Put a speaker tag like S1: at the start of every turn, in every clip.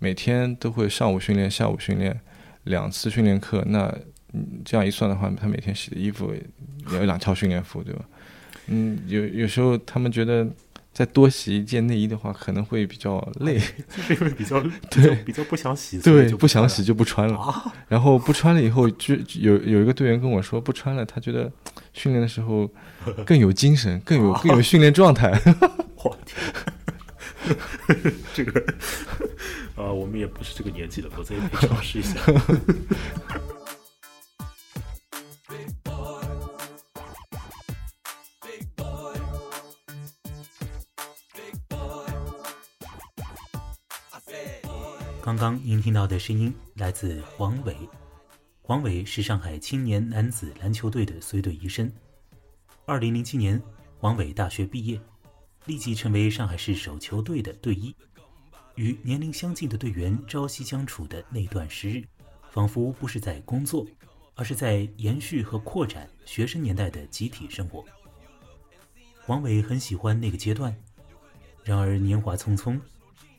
S1: 每天都会上午训练，下午训练，两次训练课，那嗯这样一算的话，他每天洗的衣服也有两套训练服，对吧？嗯，有有时候他们觉得再多洗一件内衣的话，可能会比较累，
S2: 就是因为比较
S1: 对
S2: 比较不想洗，
S1: 对，
S2: 就
S1: 不想
S2: 穿
S1: 洗就不穿了。
S2: 了啊。
S1: 然后不穿了以后，就有有一个队员跟我说，不穿了，他觉得训练的时候更有精神，更有更有训练状态。
S2: 我天，这个啊，我们也不是这个年纪了，否则也可以尝试一下。刚刚您听到的声音来自黄伟，黄伟是上海青年男子篮球队的随队医生。二零零七年，黄伟大学毕业，立即成为上海市手球队的队医。与年龄相近的队员朝夕相处的那段时日，仿佛不是在工作，而是在延续和扩展学生年代的集体生活。王伟很喜欢那个阶段，然而年华匆匆，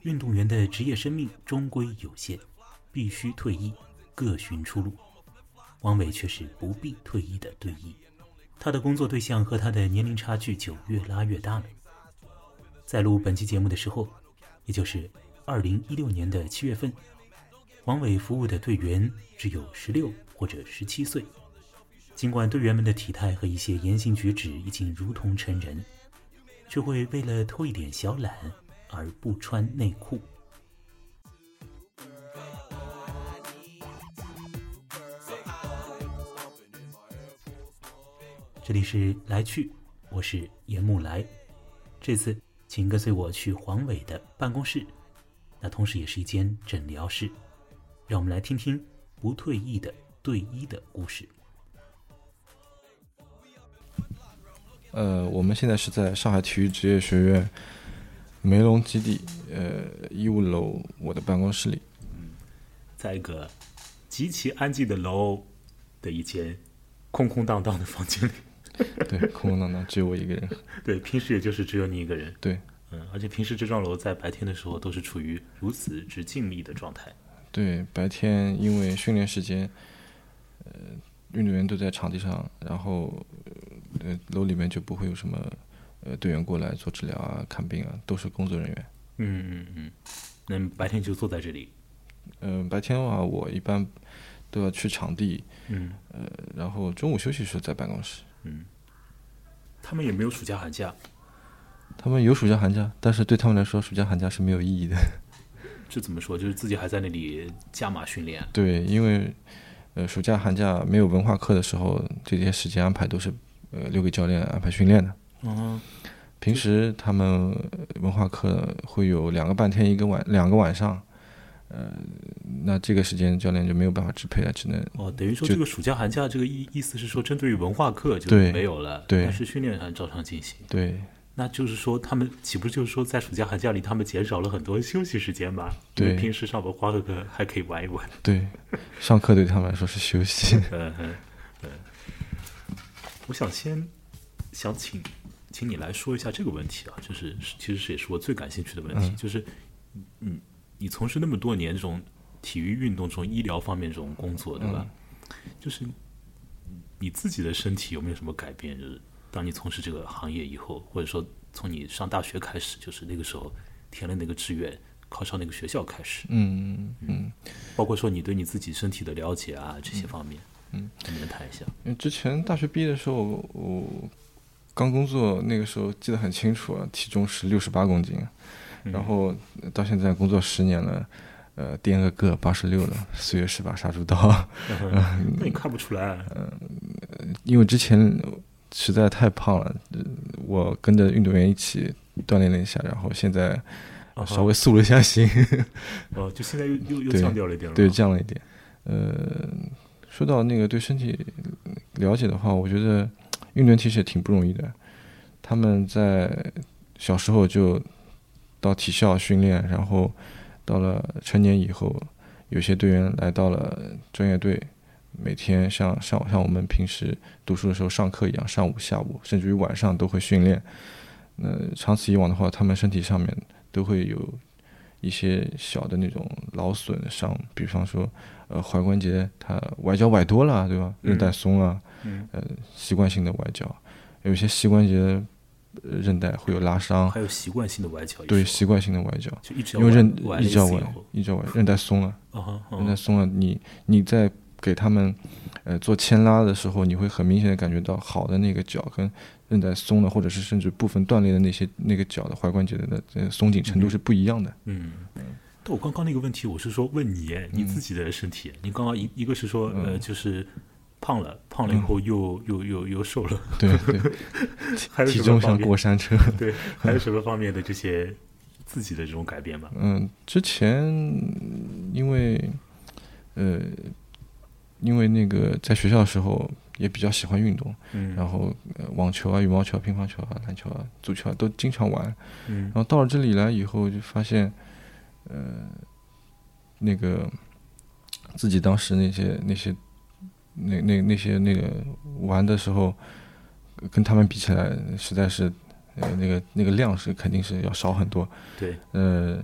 S2: 运动员的职业生命终归有限，必须退役，各寻出路。王伟却是不必退役的队医，他的工作对象和他的年龄差距就越拉越大了。在录本期节目的时候，也就是二零一六年的七月份，王伟服务的队员只有十六或者十七岁。尽管队员们的体态和一些言行举止已经如同成人，却会为了偷一点小懒而不穿内裤。这里是来去，我是严木来。这次请跟随我去黄伟的办公室，那同时也是一间诊疗室。让我们来听听不退役的队医的故事。
S1: 呃，我们现在是在上海体育职业学院梅龙基地呃医务楼我的办公室里。
S2: 在一个极其安静的楼的一间空空荡荡的房间里，
S1: 对，空空荡荡，只有我一个人。
S2: 对，平时也就是只有你一个人，
S1: 对
S2: 嗯，而且平时这幢楼在白天的时候都是处于如此之静谧的状态，
S1: 对，白天因为训练时间，呃，运动员都在场地上，然后呃楼里面就不会有什么呃队员过来做治疗啊、看病啊，都是工作人员。
S2: 嗯嗯嗯，那白天就坐在这里，
S1: 嗯、白天的话，我一般都要去场地，
S2: 嗯。
S1: 呃，然后中午休息的时候在办公室。
S2: 嗯，他们也没有暑假寒假，
S1: 他们有暑假寒假，但是对他们来说，暑假寒假是没有意义的。
S2: 这怎么说？就是自己还在那里加码训练，
S1: 对，因为呃暑假寒假没有文化课的时候，这些时间安排都是呃留给教练安排训练的。
S2: 嗯，
S1: 平时他们呃文化课会有两个半天，一个晚两个晚上，呃，那这个时间教练就没有办法支配了，只能
S2: 哦，等于说这个暑假寒假这个意意思是说，针对于文化课就没有了，
S1: 对
S2: 但是训练还照常进行。
S1: 对
S2: 那就是说，他们岂不就是说，在暑假寒假里，他们减少了很多休息时间吗？因为
S1: 对
S2: 平时上文化课还可以玩一玩。
S1: 对，上课对他们来说是休息。
S2: 嗯嗯嗯。我想先想请请你来说一下这个问题啊，就是是其实是也是我最感兴趣的问题，
S1: 嗯
S2: 就是你你从事那么多年这种体育运动、这种医疗方面这种工作，对吧？就是你自己的身体有没有什么改变？就是当你从事这个行业以后，或者说从你上大学开始，就是那个时候填了那个志愿，考上那个学校开始，
S1: 嗯嗯，
S2: 包括说你对你自己身体的了解啊这些方面，
S1: 嗯，
S2: 能不能谈一下？
S1: 因为之前大学毕业的时候，我刚工作那个时候记得很清楚啊，体重是六十八公斤，
S2: 嗯
S1: 然后到现在工作十年了，呃，掂个个八十六了，四月十把杀猪刀。
S2: 那你看不出来，嗯
S1: 因为之前实在太胖了，呃我跟着运动员一起锻炼了一下，然后现在稍微塑了一下形，
S2: 哦，就现在又又又
S1: 对
S2: 降掉了一点了，
S1: 对，降了一点。呃，说到那个对身体了解的话，我觉得运动员其实也挺不容易的。他们在小时候就到体校训练，然后到了成年以后，有些队员来到了专业队，每天像像像我们平时读书的时候上课一样，上午、下午，甚至于晚上都会训练。那长此以往的话，他们身体上面都会有一些小的那种劳损伤，比方说呃踝关节它崴脚崴多了，对吧？韧带松了，
S2: 嗯，
S1: 呃习惯性的崴脚，有些膝关节呃韧带会有拉伤，
S2: 还有习惯性的崴脚，
S1: 对习惯性的崴脚，
S2: 就一直
S1: 因为韧一直要崴一直要崴，韧带松了。韧带
S2: 嗯
S1: 松了，你你在给他们呃做牵拉的时候，你会很明显的感觉到好的那个脚跟韧带松了，或者是甚至部分断裂的那些那个脚的踝关节的的呃松紧程度是不一样的。
S2: 嗯。但我刚刚那个问题，我是说问你，哎你自己的身体。你刚刚一一个是说，呃，就是胖了，胖了以后又又又又瘦了，
S1: 对对，
S2: 还有
S1: 体重像？过山车。
S2: 对，还有什么方面的这些自己的这种改变吗？
S1: 嗯，之前因为呃因为那个在学校的时候也比较喜欢运动，
S2: 嗯，
S1: 然后呃网球啊、羽毛球啊、乒乓球啊、篮球啊、足球啊都经常玩。
S2: 嗯
S1: 然后到了这里来以后，就发现，呃，那个自己当时那些那些那那那些那个玩的时候，跟他们比起来，实在是，呃，那个那个量是肯定是要少很多。
S2: 对，
S1: 呃，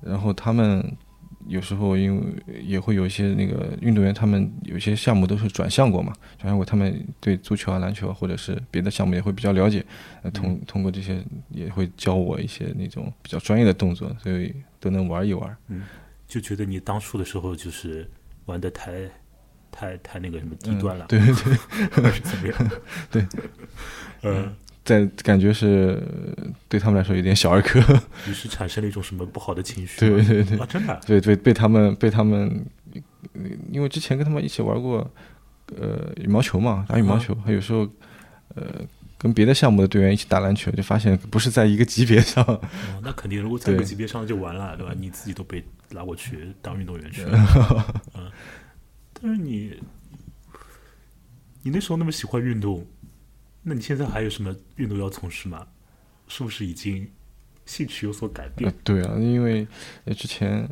S1: 然后他们有时候因为也会有一些那个运动员，他们有些项目都是转向过嘛，转向过，他们对足球啊、篮球啊或者是别的项目也会比较了解，呃，通通过这些也会教我一些那种比较专业的动作，所以都能玩一玩。
S2: 嗯就觉得你当初的时候就是玩的太太太那个什么低端了，
S1: 对对对，
S2: 怎么样？
S1: 对，
S2: 呃，
S1: 在感觉是对他们来说有点小儿科，
S2: 于是产生了一种什么不好的情绪？
S1: 对对对
S2: 啊，真的啊，
S1: 对对，被他们被他们，呃因为之前跟他们一起玩过，呃，羽毛球嘛，打羽毛球，还有时候，呃，跟别的项目的队员一起打篮球，就发现不是在一个级别上。
S2: 哦，那肯定，如果在一个级别上就完了，对吧？你自己都被拉过去当运动员去了，嗯。但是你，你那时候那么喜欢运动，那你现在还有什么运动要从事吗？是不是已经兴趣有所改
S1: 呃
S2: 变？，
S1: 对啊，因为呃之前。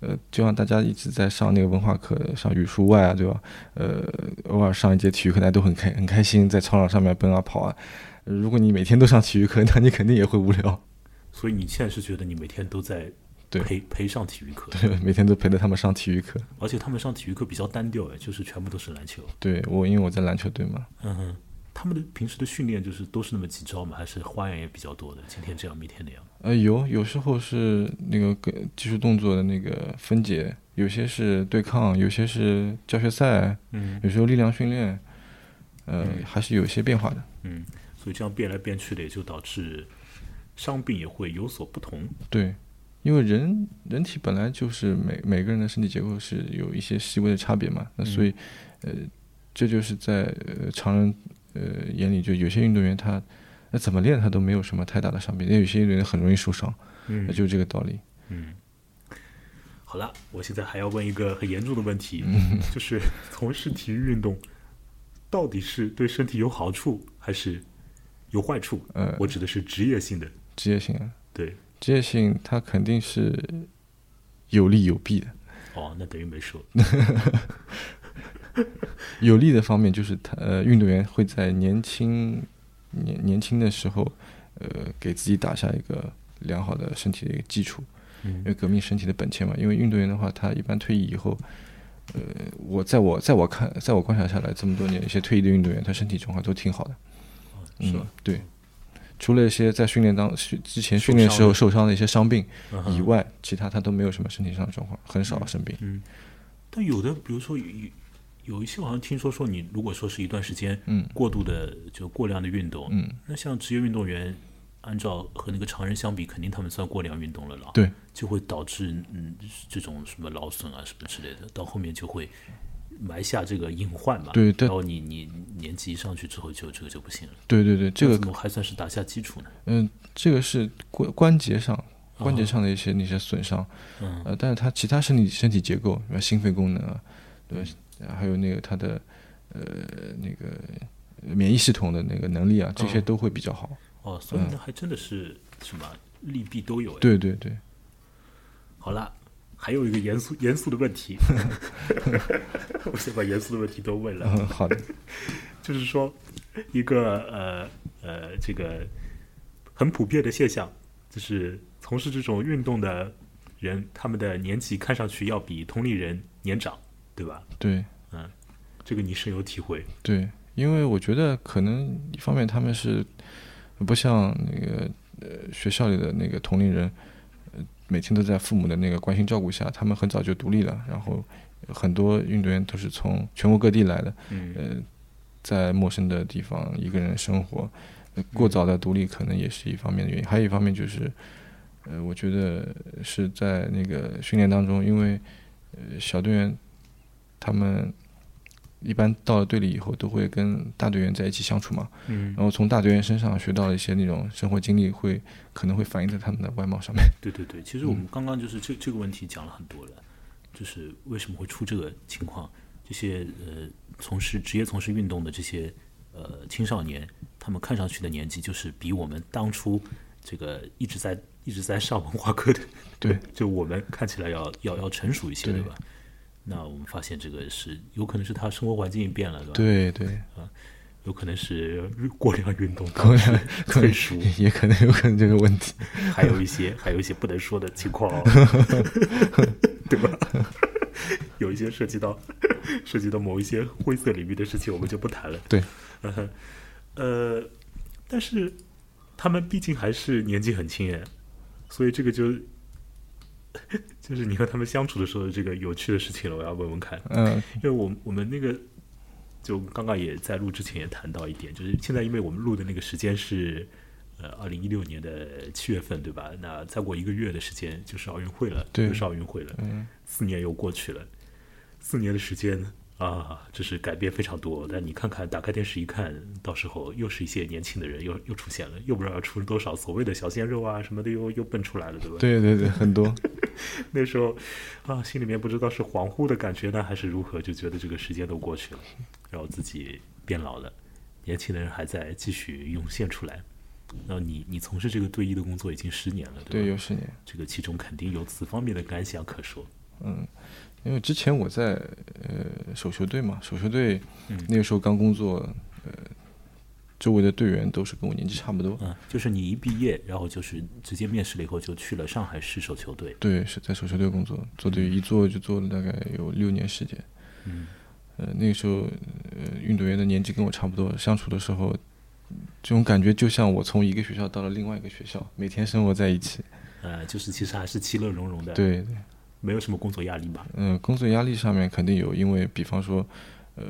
S1: 呃，就像大家一直在上那个文化课，上语数外啊，对吧？呃，偶尔上一节体育课，大家都很开很开心，在操场上面奔啊跑啊。呃如果你每天都上体育课，那你肯定也会无聊。
S2: 所以你现在是觉得你每天都在
S1: 对
S2: 陪陪上体育课，
S1: 对，每天都陪着他们上体育课。
S2: 而且他们上体育课比较单调，哎，就是全部都是篮球。
S1: 对我，因为我在篮球队嘛，
S2: 嗯哼，他们的平时的训练就是都是那么几招嘛？还是花样也比较多的？今天这样，明天那样？
S1: 呃，有有时候是那个跟技术动作的那个分解，有些是对抗，有些是教学赛，
S2: 嗯
S1: 有时候力量训练，呃，还是有一些变化的。
S2: 嗯，所以这样变来变去的，也就导致伤病也会有所不同。
S1: 对，因为人人体本来就是每每个人的身体结构是有一些细微的差别嘛，那所以，呃，这就是在呃常人呃眼里，就有些运动员他那怎么练他都没有什么太大的伤病，那有些运动员很容易受伤，
S2: 嗯
S1: 那就是这个道理。
S2: 嗯，好了，我现在还要问一个很严重的问题，就是从事体育运动到底是对身体有好处还是有坏处？
S1: 呃，
S2: 我指的是职业性的，
S1: 职业性啊，
S2: 对，
S1: 职业性它肯定是有利有弊的。
S2: 哦，那等于没说。
S1: 有利的方面就是他呃，运动员会在年轻年年轻的时候，呃，给自己打下一个良好的身体的一个基础，因为
S2: 嗯
S1: 革命身体的本钱嘛。因为运动员的话，他一般退役以后，呃，我在我在我看，在我观察下来这么多年，一些退役的运动员，他身体状况都挺好的。嗯
S2: 是？，
S1: 对。除了一些在训练当训之前训练时候受伤的一些伤病以外，其他他都没有什么身体上的状况，很少生病。
S2: 嗯，但有的，比如说有有有一些，好像听说说你如果说是一段时间
S1: 嗯
S2: 过度的就过量的运动，
S1: 嗯，
S2: 那像职业运动员，按照和那个常人相比，肯定他们算过量运动了了，
S1: 对，
S2: 就会导致嗯这种什么劳损啊什么之类的，到后面就会埋下这个隐患嘛。
S1: 对但
S2: 然后你你年纪一上去之后就这个就不行了。
S1: 对对对，这个
S2: 怎么还算是打下基础呢？
S1: 嗯，这个是关关节上关节上的一些那些损伤，
S2: 嗯
S1: 呃，但是它其他身体身体结构，比如心肺功能啊，对吧？还有那个他的呃那个免疫系统的那个能力啊，这些
S2: 哦
S1: 都会比较好。
S2: 哦，所以那还真的是什么利弊都有哎。
S1: 对对对，
S2: 好了，还有一个严肃严肃的问题，我先把严肃的问题都问了，
S1: 嗯，好的，
S2: 就是说一个呃呃这个很普遍的现象，就是从事这种运动的人，他们的年纪看上去要比同龄人年长，对吧？
S1: 对嗯
S2: 这个你深有体会。
S1: 对，因为我觉得可能一方面他们是不像那个呃学校里的那个同龄人，呃每天都在父母的那个关心照顾下，他们很早就独立了，然后很多运动员都是从全国各地来的，
S2: 嗯
S1: 呃，在陌生的地方一个人生活，呃过早的独立可能也是一方面的原因，还有一方面就是，呃，我觉得是在那个训练当中，因为呃小队员他们一般到了队里以后都会跟大队员在一起相处嘛，
S2: 嗯
S1: 然，后从大队员身上学到了一些那种生活经历，会可能会反映在他们的外貌上面。
S2: 对对对，其实我们刚刚就是这这个问题讲了很多了，就是为什么会出这个情况？这些呃从事职业从事运动的这些呃青少年，他们看上去的年纪就是比我们当初这个一直在一直在上文化课的，
S1: 对，
S2: 就我们看起来要要要成熟一些，对
S1: 对
S2: 吧？那我们发现这个是有可能是他生活环境变了，对吧？，
S1: 对对啊，
S2: 有可能是过量运动
S1: 过量
S2: 导致退熟，
S1: 也可能有可能这个问题。
S2: 还有一些还有一些不能说的情况、哦，对吧？有一些涉及到涉及到某一些灰色领域的事情，我们就不谈了。
S1: 对
S2: 呃，但是他们毕竟还是年纪很轻哎，所以这个就 就是你和他们相处的时候的这个有趣的事情了，我要问问看。
S1: 嗯
S2: 因为我我们那个就刚刚也在录之前也谈到一点，就是现在因为我们录的那个时间是呃二零一六年的七月份，对吧？那再过一个月的时间就是奥运会了，
S1: 对
S2: 又是奥运会了，
S1: 嗯，
S2: 四年又过去了，四年的时间啊，这是改变非常多。但你看看，打开电视一看，到时候又是一些年轻的人又又出现了，又不知道要出多少所谓的小鲜肉啊什么的又又蹦出来了，对吧？
S1: 对对对，很多。
S2: 那时候啊，心里面不知道是恍惚的感觉呢，还是如何，就觉得这个时间都过去了，然后自己变老了，年轻的人还在继续涌现出来。然后你你从事这个对医的工作已经十年了，
S1: 对，
S2: 吧？
S1: 有十年。
S2: 这个其中肯定有此方面的感想可说。
S1: 嗯，因为之前我在呃手球队嘛，手球队
S2: 嗯
S1: 那个时候刚工作，呃，周围的队员都是跟我年纪差不多。
S2: 嗯，就是你一毕业，然后就是直接面试了以后就去了上海市手球队。
S1: 对，是在手球队工作，做队一做就做了大概有六年时间。
S2: 嗯
S1: 呃，那个时候，呃，运动员的年纪跟我差不多，相处的时候，这种感觉就像我从一个学校到了另外一个学校，每天生活在一起。
S2: 呃，就是其实还是其乐融融的，，
S1: 对对，
S2: 没有什么工作压力吧？
S1: 嗯、工作压力上面肯定有，因为比方说，呃，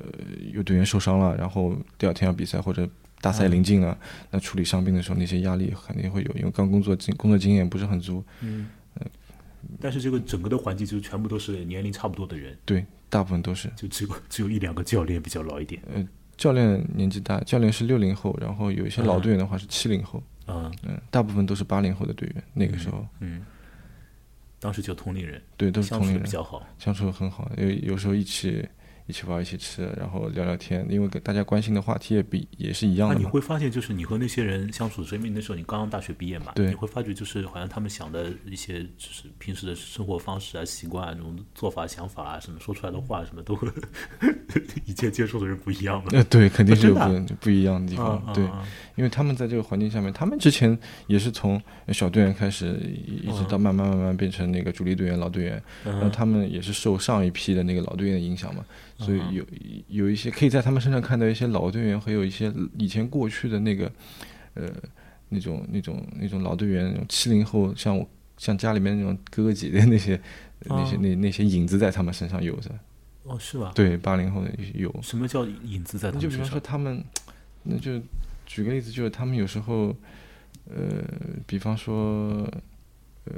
S1: 有队员受伤了，然后第二天要比赛或者大赛临近了，那处理伤病的时候，那些压力肯定会有，因为刚工作经工作经验不是很足，
S2: 嗯。但是这个整个的环境就全部都是年龄差不多的人，
S1: 对，大部分都是。
S2: 就只有只有一两个教练比较老一点。
S1: 呃，教练年纪大，教练是六零后，然后有一些老
S2: 嗯
S1: 队员的话是七零后，
S2: 嗯
S1: 嗯，大部分都是八零后的队员。那个时候，
S2: 嗯，当时就同龄人，
S1: 对，都是同龄人，
S2: 的比较好。
S1: 相处得很好，有有时候一起一起玩，一起吃，然后聊聊天，因为跟大家关心的话题也比也是一样
S2: 那你。会发现，就是你和那些人相处因为那时候你刚刚大学毕业嘛，
S1: 对
S2: 你会发觉就是好像他们想的一些就是平时的生活方式啊、习惯啊、那种做法、想法啊，什么说出来的话，什么都和以前接触的人不一样了。
S1: 呃，对，肯定是有不不一样的地方。对，因为他们在这个环境下面，他们之前也是从小队员开始，一一直到慢慢慢慢变成那个主力队员、老队员，
S2: 嗯
S1: 然后他们也是受上一批的那个老队员的影响嘛，所以
S2: 嗯
S1: 有有一些可以在他们身上看到一些老队员，还有一些以前过去的那个呃那种那种那种老队员，那种七零后，像我像家里面那种哥哥姐姐那些那些
S2: 哦
S1: 那那些影子在他们身上有着，
S2: 哦，是吧？，
S1: 对，八零后的有，
S2: 什么叫影子在他们身上
S1: 就比方说？他们，那就举个例子，就是他们有时候，呃，比方说，呃，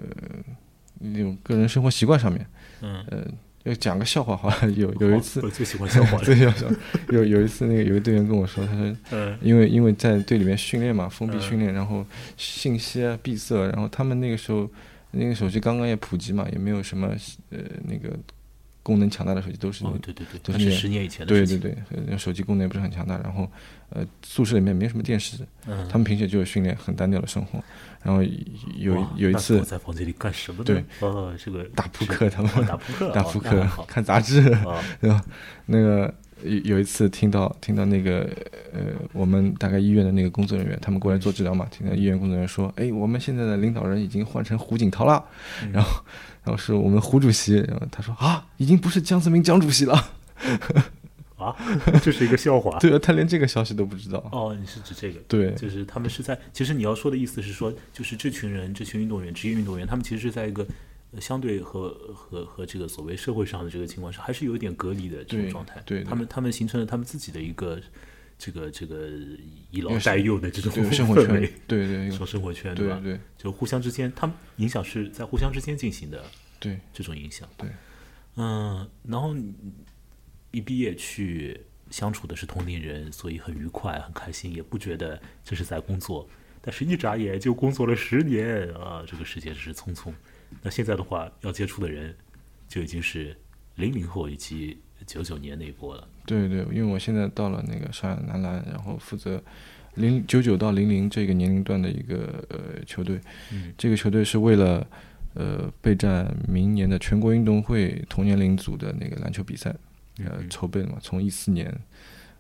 S1: 那种个人生活习惯上面，
S2: 嗯，
S1: 呃，要讲个笑话好了。有 有一次
S2: 哦，我最喜欢笑话了。
S1: 最笑笑，有有一次那个有个队员跟我说，他说，
S2: 嗯
S1: 因为因为在队里面训练嘛，封闭
S2: 嗯
S1: 训练，然后信息啊闭塞，然后他们那个时候那个手机刚刚也普及嘛，也没有什么呃那个功能强大的手机，都是
S2: 哦，对对对，
S1: 都是
S2: 十年以前的
S1: 对
S2: 事情。
S1: 对对，呃手机功能也不是很强大，然后呃宿舍里面没什么电视，
S2: 嗯，
S1: 他们平时就是训练很单调的生活，然后有有一次
S2: 躲在房间里干什么呢？
S1: 对，
S2: 哦，这个
S1: 打扑克他们
S2: 哦打扑克，
S1: 打
S2: 哦
S1: 扑克看杂志，
S2: 啊，
S1: 对吧？那个有有一次听到听到那个呃，我们大概医院的那个工作人员，他们过来做治疗嘛，听到医院工作人员说，哎，我们现在的领导人已经换成胡锦涛了，然后然后是我们胡主席，然后他说啊，已经不是江泽民江主席了。
S2: 啊，这是一个笑话。
S1: 对啊，他连这个消息都不知道。
S2: 哦，你是指这个？
S1: 对，
S2: 就是他们是在。其实你要说的意思是说，就是这群人，这群运动员，职业运动员，他们其实是在一个相对和和和这个所谓社会上的这个情况是，还是有一点隔离的这种状态。
S1: 对，
S2: 他们他们形成了他们自己的一个这个这个以老带幼的这种
S1: 生活圈。对对，
S2: 一种生活圈，
S1: 对
S2: 吧？
S1: 对，
S2: 就互相之间，他们影响是在互相之间进行的。
S1: 对，
S2: 这种影响。
S1: 对，
S2: 嗯，然后一毕业去。相处的是同龄人，所以很愉快、很开心，也不觉得这是在工作。但是，一眨眼就工作了十年啊！这个时间真是匆匆。那现在的话，要接触的人就已经是零零后以及九九年那一波了。
S1: 对对，因为我现在到了那个上海男篮，然后负责零九九到零零这个年龄段的一个呃球队。
S2: 嗯，
S1: 这个球队是为了呃备战明年的全国运动会同年龄组的那个篮球比赛。呃，筹备嘛，从一四年，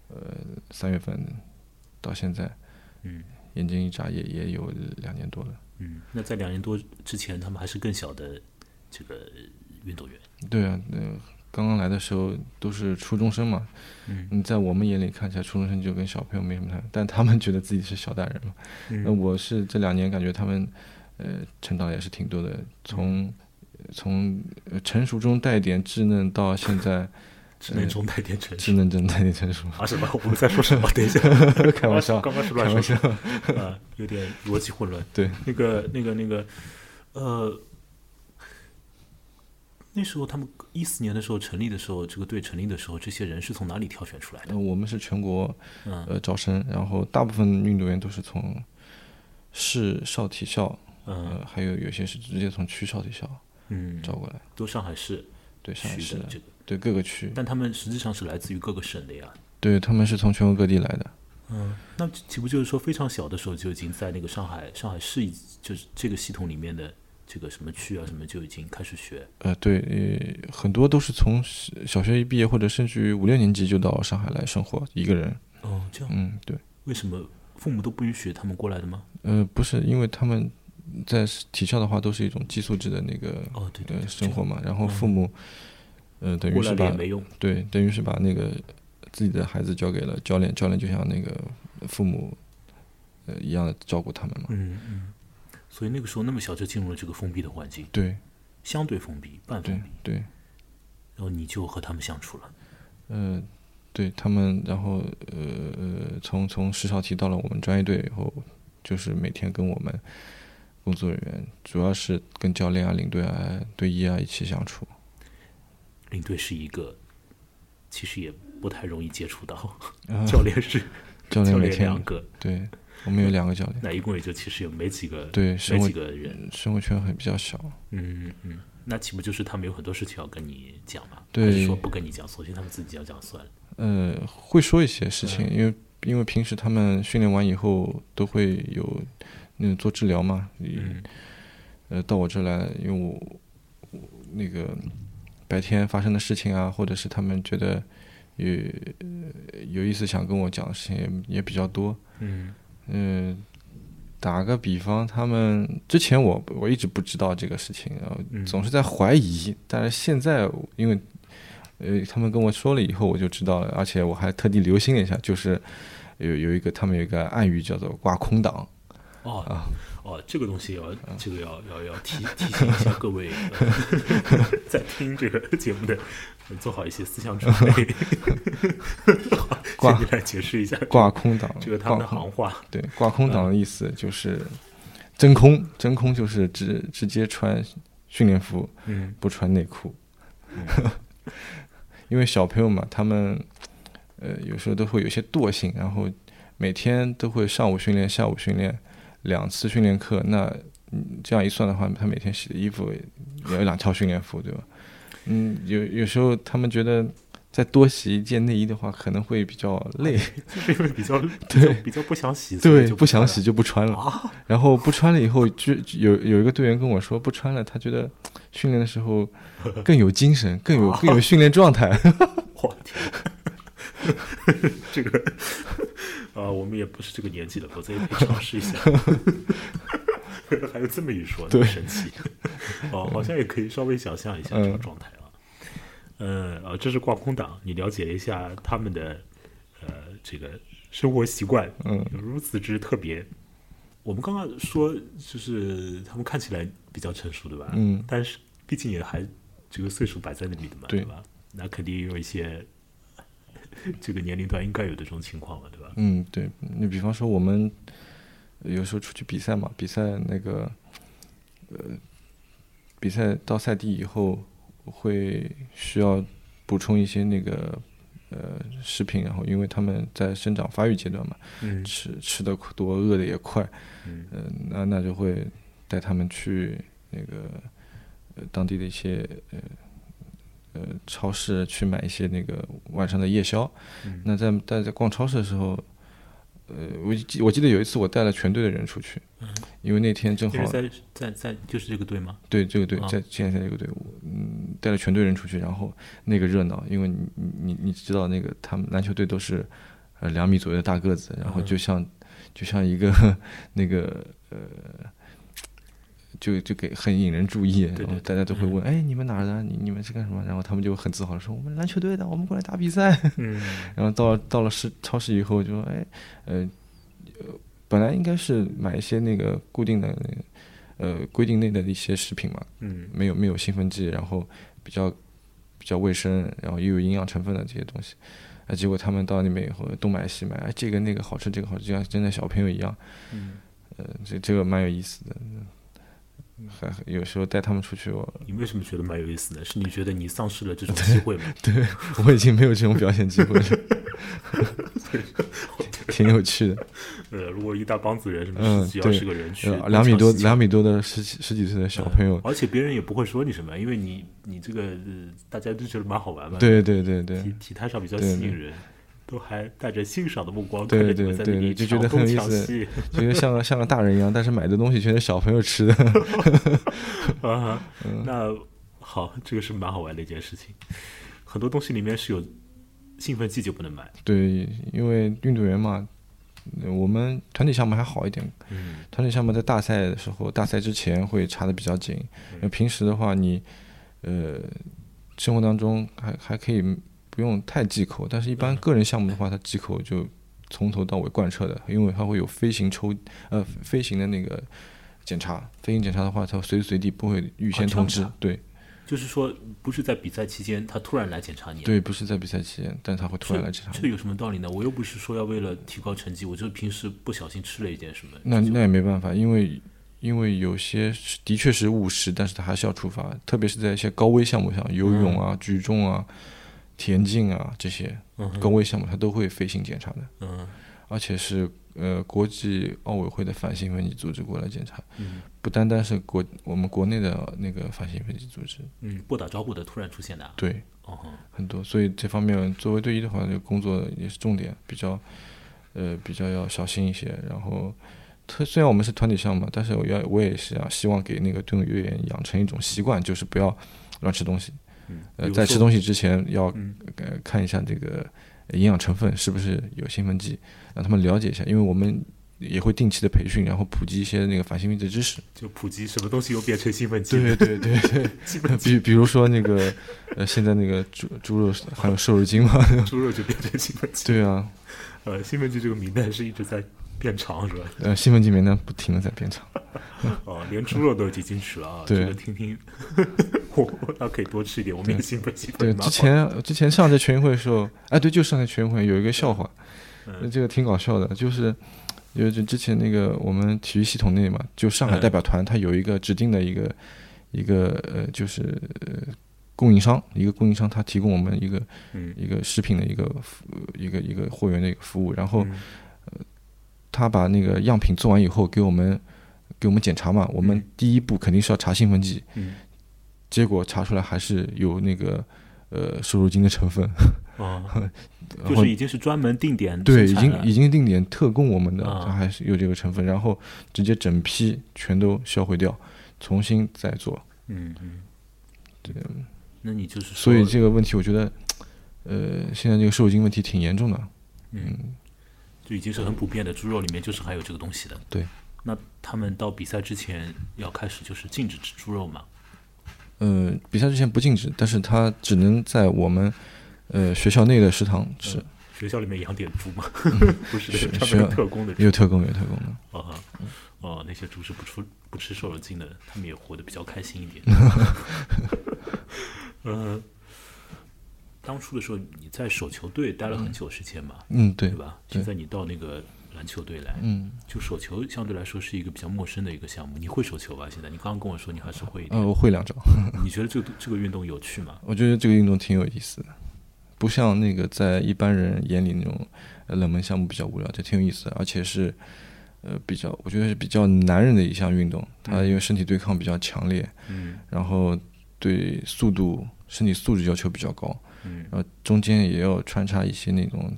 S1: 呃，三月份到现在，
S2: 嗯，
S1: 眼睛一眨也也有两年多了。
S2: 嗯，那在两年多之前，他们还是更小的这个运动员。
S1: 对啊，那刚刚来的时候都是初中生嘛。
S2: 嗯，
S1: 在我们眼里看起来，初中生就跟小朋友没什么太，但他们觉得自己是小大人嘛。那我是这两年感觉他们，呃，成长也是挺多的，从从成熟中带点稚嫩到现在。
S2: 稚嫩中带点成
S1: 熟，智能中带点成熟
S2: 啊？什么？我们在说什么？等一下，
S1: 开玩笑，
S2: 刚刚是乱说，啊，有点逻辑混乱。
S1: 对，
S2: 那个、那个、那个，呃，那时候他们一四年的时候成立的时候，这个队成立的时候，这些人是从哪里挑选出来的？
S1: 我们是全国呃招生，然后大部分运动员都是从市少体校，
S2: 呃，
S1: 还有有些是直接从区少体校
S2: 嗯
S1: 招过来，
S2: 都上海市。
S1: 对上海市
S2: 这个，
S1: 对各个区，
S2: 但他们实际上是来自于各个省的呀。
S1: 对他们是从全国各地来的。
S2: 嗯，那岂不就是说，非常小的时候就已经在那个上海上海市，就是这个系统里面的这个什么区啊，什么就已经开始学？
S1: 呃，对，呃很多都是从小学一毕业，或者甚至于五六年级就到上海来生活，一个人。
S2: 哦，这样。
S1: 嗯，对。
S2: 为什么父母都不允许他们过来的吗？
S1: 呃，不是，因为他们。在体校的话，都是一种寄宿制的那个
S2: 哦，对对，
S1: 生活嘛。然后父母，呃，等于是把对，等于是把那个自己的孩子交给了教练，教练就像那个父母呃一样的照顾他们嘛。
S2: 嗯嗯。所以那个时候那么小就进入了这个封闭的环境，
S1: 对，
S2: 相对封闭，半封闭，
S1: 对。
S2: 然后你就和他们相处了。
S1: 嗯，对他们，然后呃呃，从从十少提到了我们专业队以后，就是每天跟我们。工作人员主要是跟教练啊、领队啊、队医啊一起相处。
S2: 领队是一个，其实也不太容易接触到。教练是
S1: 教练，每天
S2: 两个。
S1: 对，我们有两个教练。
S2: 那一共也就其实有没几个，
S1: 对，
S2: 没几个人，
S1: 生活圈很比较小。
S2: 嗯嗯，那岂不就是他们有很多事情要跟你讲吗？
S1: 对，
S2: 说不跟你讲，索性他们自己要讲算了。
S1: 呃，会说一些事情，因为因为平时他们训练完以后都会有。那做治疗嘛，
S2: 嗯，
S1: 呃，到我这来，因为我那个白天发生的事情啊，或者是他们觉得有有意思想跟我讲的事情也也比较多，
S2: 嗯，
S1: 嗯，打个比方，他们之前我我一直不知道这个事情，然后总是在怀疑，但是现在因为呃他们跟我说了以后，我就知道了，而且我还特地留心了一下，就是有有一个他们有一个暗语叫做挂空档。
S2: 哦哦，这个东西要这个要要要提提醒一下各位 在听这个节目的，做好一些思想准备。
S1: 挂
S2: 来解释一下
S1: 挂空档，
S2: 这个他们的行话。
S1: 对，挂空档的意思就是真空，真空就是直直接穿训练服，
S2: 嗯，
S1: 不穿内裤。因为小朋友嘛，他们呃有时候都会有些惰性，然后每天都会上午训练，下午训练。两次训练课，那这样一算的话，他每天洗的衣服也有两套训练服，对吧？嗯，有有时候他们觉得再多洗一件内衣的话，可能会比较累，
S2: 就是因为比较
S1: 对
S2: 比较不想洗，
S1: 对不想洗就不穿了。
S2: 啊，
S1: 然后不穿了以后，就有有一个队员跟我说，不穿了，他觉得训练的时候更有精神，更有更有训练状态。
S2: 我天，这个啊，我们也不是这个年纪了，否则也可以尝试一下。还有这么一说，
S1: 对
S2: 神奇哦，好像也可以稍微想象一下这个状态啊。呃，啊，这是挂空档，你了解了一下他们的呃这个生活习惯，
S1: 嗯，
S2: 如此之特别。我们刚刚说，就是他们看起来比较成熟，对吧？
S1: 嗯，
S2: 但是毕竟也还这个岁数摆在那里的嘛，
S1: 对
S2: 吧？那肯定有一些 这个年龄段应该有的这种情况了，对吧？
S1: 嗯，对。你比方说我们有时候出去比赛嘛，比赛那个呃，比赛到赛地以后会需要补充一些那个呃食品，然后因为他们在生长发育阶段嘛，
S2: 嗯
S1: 吃吃的多，饿的也快，
S2: 嗯
S1: 呃，那那就会带他们去那个呃当地的一些呃呃超市去买一些那个晚上的夜宵。
S2: 嗯
S1: 那在在在逛超市的时候，呃，我记我记得有一次我带了全队的人出去，因为那天正好
S2: 在在在就是这个队吗？
S1: 对这个队
S2: 啊
S1: 在现在这个队伍，嗯，带了全队人出去，然后那个热闹，因为你你你你知道那个他们篮球队都是呃两米左右的大个子，然后
S2: 嗯
S1: 就像就像一个 那个呃。就就给很引人注意，
S2: 对
S1: 然后大家都会问：“哎，你们哪儿的？你你们是干什么？”然后他们就很自豪的说：“我们篮球队的，我们过来打比赛。”
S2: 嗯
S1: 然后到了到了市超市以后，就说：“哎，呃，呃本来应该是买一些那个固定的那个呃规定内的一些食品嘛，
S2: 嗯
S1: 没有没有兴奋剂，然后比较比较卫生，然后又有营养成分的这些东西。啊，结果他们到那边以后东买西买，哎，这个那个好吃，这个好吃，就像真的小朋友一样。
S2: 嗯，
S1: 呃，这这个蛮有意思的。还有时候带他们出去，玩
S2: 你为什么觉得蛮有意思呢？是你觉得你丧失了这种机会吗？
S1: 对我已经没有这种表现机会了，挺有趣的。
S2: 呃，如果一大帮子人，什么
S1: 嗯
S2: 十几二
S1: 对
S2: 十个人去
S1: 呃两米多两米多的十几十几岁的小朋友，
S2: 而且别人也不会说你什么，因为你你这个呃，大家都觉得蛮好玩嘛，
S1: 对对对对
S2: 体体态上比较吸引人，都还带着欣赏的目光
S1: 对对对对，就觉得很有意思，觉得像个像个大人一样，但是买的东西全是小朋友吃的。
S2: 啊。
S1: 嗯
S2: 那好，这个是蛮好玩的一件事情。很多东西里面是有兴奋剂就不能买，
S1: 对，因为运动员嘛，呃我们团体项目还好一点，
S2: 嗯
S1: 团体项目在大赛的时候，大赛之前会查的比较紧。那平时的话，你呃生活当中还还可以不用太忌口，但是一般个人项目的话，它忌口就从头到尾贯彻的，因为它会有飞行抽呃飞行的那个检查，飞行检查的话，它随时随地不会预先通知对。
S2: 就是说不是在比赛期间他突然来检查你，
S1: 对，不是在比赛期间，但他会突然来检查你。
S2: 这有什么道理呢？我又不是说要为了提高成绩，我就平时不小心吃了一点什么，
S1: 那那也没办法，因为因为有些的确是误食，但是他还是要处罚，特别是在一些高危项目上，游泳啊、举重啊、田径啊这些高危项目，它都会飞行检查的，
S2: 嗯。
S1: 而且是呃国际奥委会的反兴奋剂组织过来检查，
S2: 嗯。
S1: 不单单是国我们国内的那个反兴奋剂组织，
S2: 嗯，不打招呼的突然出现的啊，
S1: 对。
S2: 哦。
S1: 很多，所以这方面作为队医的话，这个工作也是重点，比较呃比较要小心一些。然后，特虽然我们是团体项目，但是我要我也是要希望给那个队伍队员养成一种习惯，就是不要乱吃东西。
S2: 嗯，
S1: 呃，在吃东西之前要
S2: 嗯。
S1: 呃看一下这个营养成分是不是有兴奋剂，让他们了解一下，因为我们也会定期的培训，然后普及一些那个反兴奋剂的知识。
S2: 就普及什么东西又变成兴奋剂
S1: 对，对对对，比比如说那个呃，现在那个猪猪肉含有瘦肉精嘛，
S2: 猪肉就变成兴奋剂，
S1: 对啊，
S2: 呃，兴奋剂这个名单是一直在变长是吧？
S1: 呃，兴奋剂名单不停的在变长。
S2: 哦，连猪肉都已经进去了啊！
S1: 对
S2: 这个听听，我我那可以多吃一点，我们也兴奋兴奋
S1: 对，之前之前上届全运会的时候，哎，对，就上届全运会有一个笑话，
S2: 嗯
S1: 这个挺搞笑的，就是就是之前那个我们体育系统内嘛，就上海
S2: 嗯
S1: 代表团，它有一个指定的一个一个呃，就是呃供应商，一个供应商，他提供我们一个
S2: 嗯
S1: 一个食品的一个服一个一个货源的一个服务，然后
S2: 嗯
S1: 他把那个样品做完以后给我们给我们检查嘛，我们
S2: 嗯
S1: 第一步肯定是要查兴奋剂，
S2: 嗯。
S1: 结果查出来还是有那个呃瘦肉精的成分，
S2: 啊，就是已经是专门定点
S1: 对，已经已经定点特供我们的，
S2: 啊。
S1: 它还是有这个成分，然后直接整批全都销毁掉，重新再做。
S2: 嗯嗯，
S1: 对，
S2: 那你就是说
S1: 所以这个问题我觉得，呃，现在这个瘦肉精问题挺严重的。
S2: 嗯，就已经是很普遍的，猪肉里面就是含有这个东西的。
S1: 对。
S2: 那他们到比赛之前要开始就是禁止吃猪肉吗？
S1: 呃，比赛之前不禁止，但是他只能在我们呃学校内的食堂吃。
S2: 学校里面养点猪吗？不是，
S1: 学
S2: 他们有特工的。
S1: 有特工，有特工的。
S2: 哦哦，那些猪是不出不吃瘦肉精的，他们也活得比较开心一点。呃，当初的时候你在手球队待了很久时间嘛？
S1: 嗯，对，
S2: 对吧？现在你到那个篮球队来，
S1: 嗯，
S2: 就手球相对来说是一个比较陌生的一个项目。你会手球吧？现在你刚刚跟我说你还是会。
S1: 呃，我会两招。
S2: 你觉得这个这个运动有趣吗？
S1: 我觉得这个运动挺有意思的。不像那个在一般人眼里那种冷门项目比较无聊，这挺有意思的，而且是呃比较，我觉得是比较男人的一项运动。它因为身体对抗比较强烈，
S2: 嗯，
S1: 然后对速度、身体素质要求比较高，
S2: 嗯，
S1: 然后中间也要穿插一些那种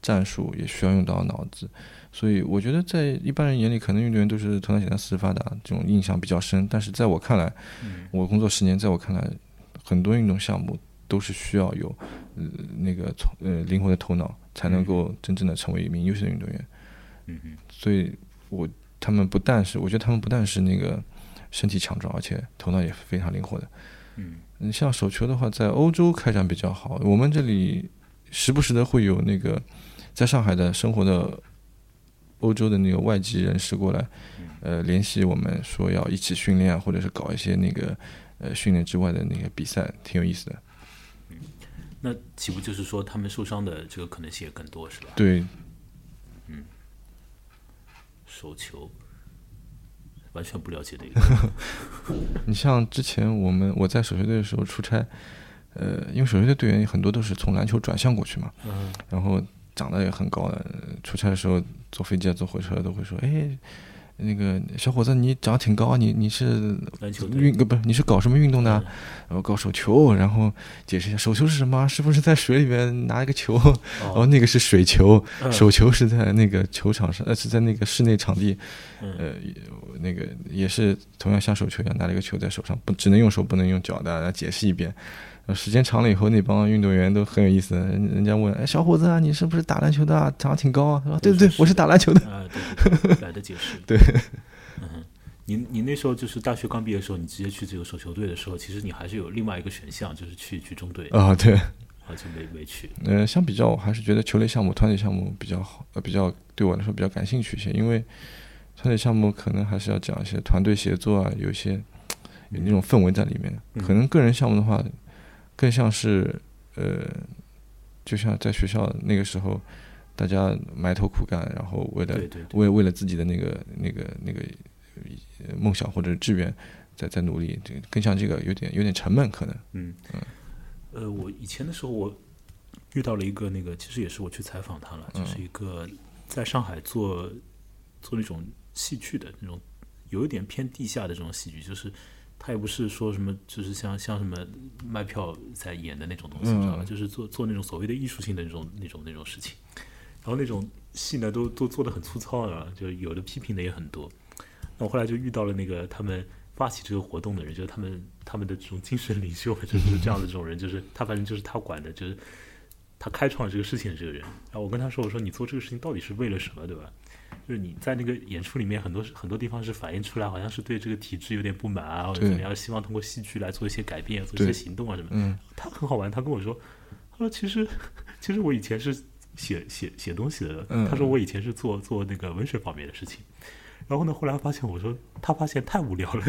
S1: 战术，也需要用到脑子。所以我觉得在一般人眼里，可能运动员都是头脑简单、四肢发达，这种印象比较深。但是在我看来，我工作十年，在我看来，很多运动项目。都是需要有呃那个从呃灵活的头脑，才能够真正的成为一名优秀的运动员。
S2: 嗯嗯。
S1: 所以，我他们不但是，我觉得他们不但是那个身体强壮，而且头脑也非常灵活的。
S2: 嗯。
S1: 你像手球的话，在欧洲开展比较好。我们这里时不时的会有那个在上海的生活的欧洲的那个外籍人士过来，呃，联系我们说要一起训练，或者是搞一些那个呃训练之外的那个比赛，挺有意思的。
S2: 那岂不就是说他们受伤的这个可能性也更多，是吧？
S1: 对，
S2: 嗯，手球完全不了解的一个。
S1: 你像之前我们我在手球队的时候出差，呃，因为手球队队员很多都是从篮球转向过去嘛，
S2: 嗯，
S1: 然后长得也很高的，出差的时候坐飞机啊坐火车都会说，哎。那个小伙子，你长得挺高，你你是运不是你是搞什么运动的？然后搞手球，然后解释一下手球是什么？是不是在水里面拿一个球？哦，那个是水球，手球是在那个球场上，呃，是在那个室内场地，呃，那个也是同样像手球一样拿了一个球在手上，不只能用手不能用脚的，解释一遍。时间长了以后，那帮运动员都很有意思。人人家问：“哎，小伙子啊，你是不是打篮球的？长得挺高啊。”他说：“对对对，我是打篮球的。”
S2: 啊，对对，懒得解释。
S1: 对，
S2: 嗯，你你那时候就是大学刚毕业的时候，你直接去这个手球队的时候，其实你还是有另外一个选项，就是去去中队
S1: 啊。对，
S2: 而且没没去。
S1: 呃，相比较，我还是觉得球类项目、团体项目比较好，呃，比较对我来说比较感兴趣一些。因为团体项目可能还是要讲一些团队协作啊，有一些有那种氛围在里面。可能个人项目的话。更像是，呃，就像在学校那个时候，大家埋头苦干，然后为了为为了自己的那个那个那个梦想或者志愿，在在努力，这更像这个有点有点沉闷，可能。
S2: 嗯嗯。呃，我以前的时候，我遇到了一个那个，其实也是我去采访他了，就是一个在上海做做那种戏剧的那种，有一点偏地下的这种戏剧，就是。他也不是说什么，就是像像什么卖票在演的那种东西，知道吧？就是做做那种所谓的艺术性的那种那种那种事情。然后那种戏呢，都都做的很粗糙啊，就有的批评的也很多。那我后来就遇到了那个他们发起这个活动的人，就是他们他们的这种精神领袖，就是这样的这种人，就是他反正就是他管的，就是他开创这个事情的这个人。然后我跟他说：“我说你做这个事情到底是为了什么，对吧？”就是你在那个演出里面，很多很多地方是反映出来，好像是对这个体制有点不满啊，或者怎么样，希望通过戏剧来做一些改变，做一些行动啊什么。
S1: 嗯，
S2: 他很好玩，他跟我说，他说其实其实我以前是写写写东西的，他说我以前是做做那个文学方面的事情，然后呢，后来发现我说他发现太无聊了，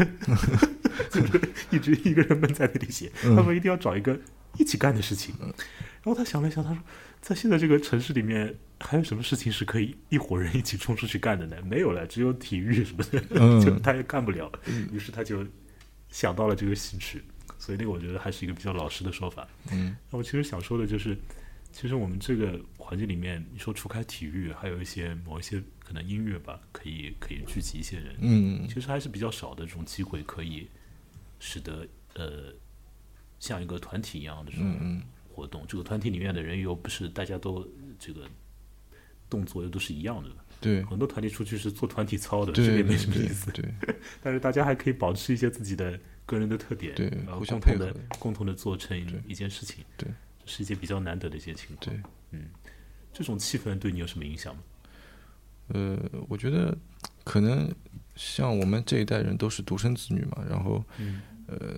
S2: 就是一直一个人闷在那里写，他说一定要找一个一起干的事情，然后他想了想，他说。在现在这个城市里面，还有什么事情是可以一伙人一起冲出去干的呢？没有了，只有体育什么的，就他也干不了。于是他就想到了这个戏曲，所以那个我觉得还是一个比较老实的说法。
S1: 嗯，
S2: 那我其实想说的就是，其实我们这个环境里面，你说除开体育，还有一些某一些可能音乐吧，可以可以聚集一些人。
S1: 嗯，
S2: 其实还是比较少的这种机会，可以使得呃像一个团体一样的这种。活动这个团体里面的人又不是大家都这个动作又都是一样的，
S1: 对，
S2: 很多团体出去是做团体操的，这个也没什么意思。
S1: 对，
S2: 但是大家还可以保持一些自己的个人的特点，
S1: 对，
S2: 互相共同的共同的做成一件事情，
S1: 对，
S2: 是一件比较难得的一些情况。
S1: 对，
S2: 嗯，这种气氛对你有什么影响吗？
S1: 呃，我觉得可能像我们这一代人都是独生子女嘛，然后
S2: 嗯
S1: 呃，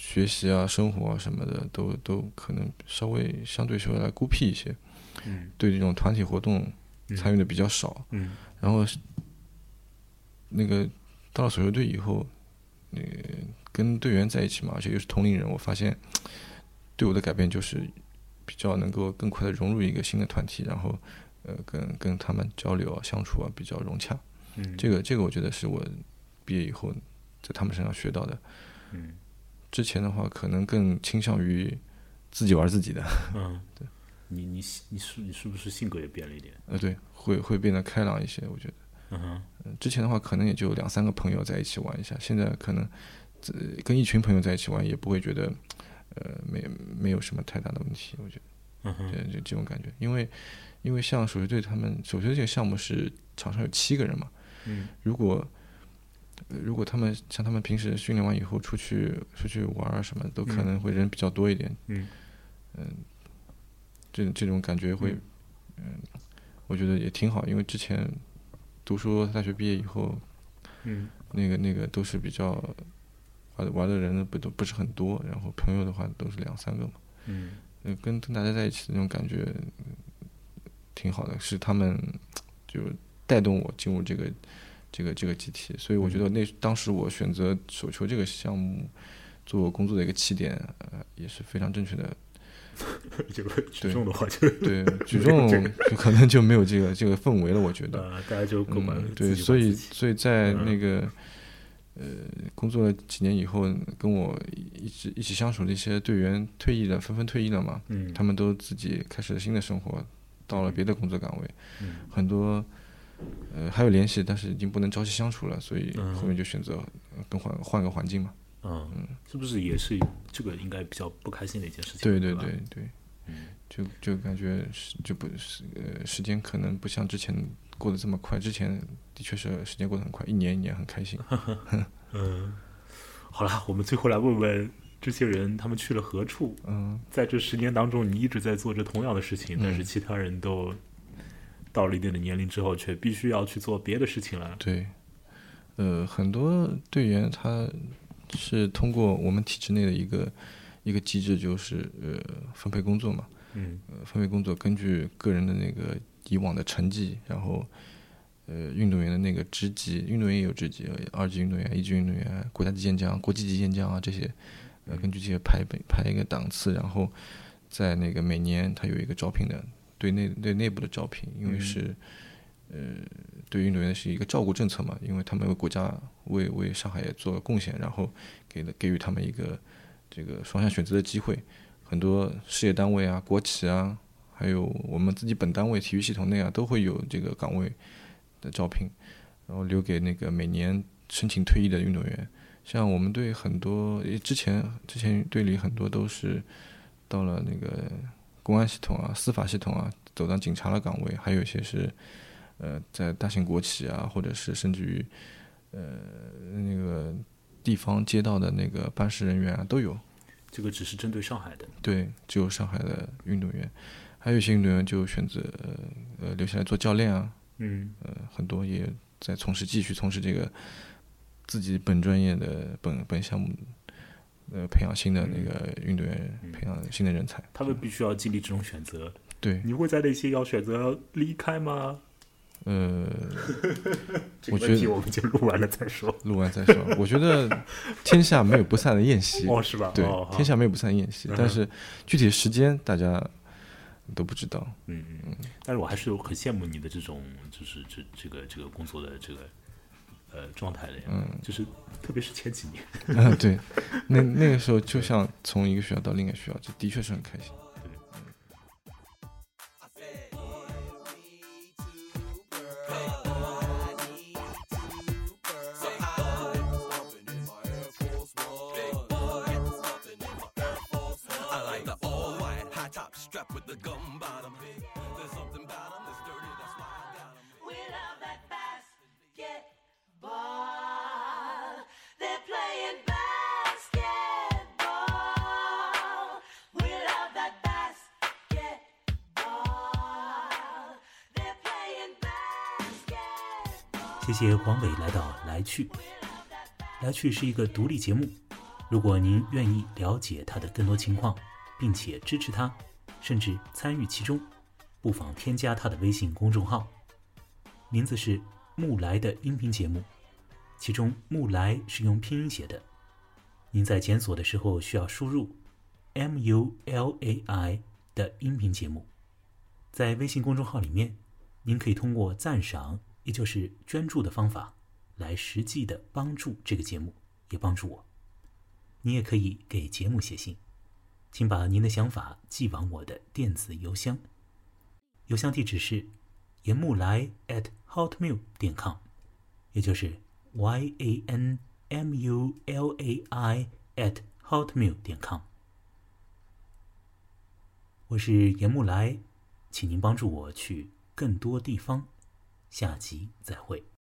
S1: 学习啊、生活啊什么的，都都可能稍微相对说来孤僻一些，
S2: 嗯
S1: 对这种团体活动参与的比较少。
S2: 嗯
S1: 然后那个到了手球队以后，那个跟队员在一起嘛，而且又是同龄人，我发现对我的改变就是比较能够更快的融入一个新的团体，然后呃跟跟他们交流啊、相处啊比较融洽。
S2: 嗯，
S1: 这个这个我觉得是我毕业以后在他们身上学到的。
S2: 嗯
S1: 之前的话，可能更倾向于自己玩自己的，
S2: 嗯，对，你你你是你是不是性格也变了一点？
S1: 呃，对，会会变得开朗一些，我觉得。
S2: 嗯哼，
S1: 嗯之前的话，可能也就两三个朋友在一起玩一下，现在可能呃跟一群朋友在一起玩，也不会觉得呃没没有什么太大的问题，我觉得。
S2: 嗯哼，
S1: 这这这种感觉，因为因为像手球队他们手球队这个项目是场上有七个人嘛，
S2: 嗯。
S1: 如果呃如果他们像他们平时训练完以后出去出去玩啊什么，都可
S2: 嗯
S1: 能会人比较多一点，
S2: 嗯。
S1: 这这种感觉会，嗯，我觉得也挺好，因为之前读书大学毕业以后，
S2: 嗯
S1: 那个那个都是比较玩玩的人不都不是很多，然后朋友的话都是两三个嘛，
S2: 嗯。
S1: 呃，跟跟大家在一起的那种感觉嗯挺好的，是他们就带动我进入这个这个这个集体，所以我觉得那当时我选择手球这个项目做我工作的一个起点，呃，也是非常正确的。
S2: 这个举
S1: 对
S2: 重的话就
S1: 对，举重就可能就没有这个这个氛围了，我觉得。
S2: 呃，大家就。购买
S1: 嗯，对，所以所以在
S2: 嗯。
S1: 那个呃工作了几年以后，跟我一直一起相处的一些队员退役了，纷纷退役了嘛，
S2: 嗯，
S1: 他们都自己开始了新的生活，到了别的工作岗位，
S2: 嗯。
S1: 很多呃还有联系，但是已经不能朝夕相处了，所以
S2: 嗯
S1: 后面就选择呃更换换个环境嘛。
S2: 嗯，是不是也是这个应该比较不开心的一件事情？
S1: 对对对对，
S2: 嗯
S1: 就就感觉是就不是呃时间可能不像之前过得这么快，之前的确是时间过得很快，一年一年很开心。
S2: 嗯，好了，我们最后来问问这些人他们去了何处？
S1: 嗯，
S2: 在这十年当中，你一直在做着同样的事情，但是
S1: 嗯
S2: 其他人都到了一定的年龄之后，却必须要去做别的事情了。
S1: 对，呃，很多队员他是通过我们体制内的一个一个机制，就是呃分配工作嘛，
S2: 嗯
S1: 呃分配工作根据个人的那个以往的成绩，然后呃运动员的那个职级，运动员也有职级，呃二级运动员、一级运动员、国家级健将、国际级健将啊这些，呃根据这些排排排一个档次，然后在那个每年他有一个招聘的对内对内部的招聘，因为
S2: 嗯
S1: 是。呃，对运动员是一个照顾政策嘛，因为他们为国家为为上海也做了贡献，然后给了给予他们一个这个双向选择的机会。很多事业单位啊、国企啊，还有我们自己本单位体育系统内啊，都会有这个岗位的招聘，然后留给那个每年申请退役的运动员。像我们队很多，之前之前队里很多都是到了那个公安系统啊、司法系统啊，走到警察的岗位，还有一些是呃在大型国企啊，或者是甚至于呃那个地方街道的那个办事人员啊都有。
S2: 这个只是针对上海的。
S1: 对，只有上海的运动员，还有一些运动员就选择呃呃留下来做教练啊，
S2: 嗯
S1: 呃很多也在从事继续从事这个自己本专业的本本项目，呃培养新的那个运动员，培养新的人才。
S2: 他们必须要经历这种选择。
S1: 对，
S2: 你会在那些要选择离开吗？
S1: 呃，
S2: 这
S1: 我觉得
S2: 我们就录完了再说。
S1: 录完再说。我觉得天下没有不散的宴席，
S2: 哦，是吧？
S1: 对
S2: 哦，
S1: 天下没有不散的宴席
S2: 嗯，
S1: 但是具体时间大家都不知道。
S2: 嗯嗯嗯。但是我还是很羡慕你的这种，就是这这个这个工作的这个呃状态的呀。
S1: 嗯
S2: 就是特别是前几年。
S1: 嗯，对，那那个时候就像从一个学校到另一个学校，这的确是很开心。
S2: 谢谢黄伟来到来去。来去是一个独立节目，如果您愿意了解它的更多情况，并且支持它，甚至参与其中，不妨添加他的微信公众号，名字是木来的音频节目，其中木来是用拼音写的。您在检索的时候需要输入 M U L A I 的音频节目。在微信公众号里面，您可以通过赞赏，也就是捐助的方法，来实际的帮助这个节目，也帮助我。你也可以给节目写信，请把您的想法寄往我的电子邮箱，邮箱地址是严木来 at hotmail 点 com，也就是 y a n m u l a i at hotmail 点 com。我是严木来。请您帮助我去更多地方。下集再会。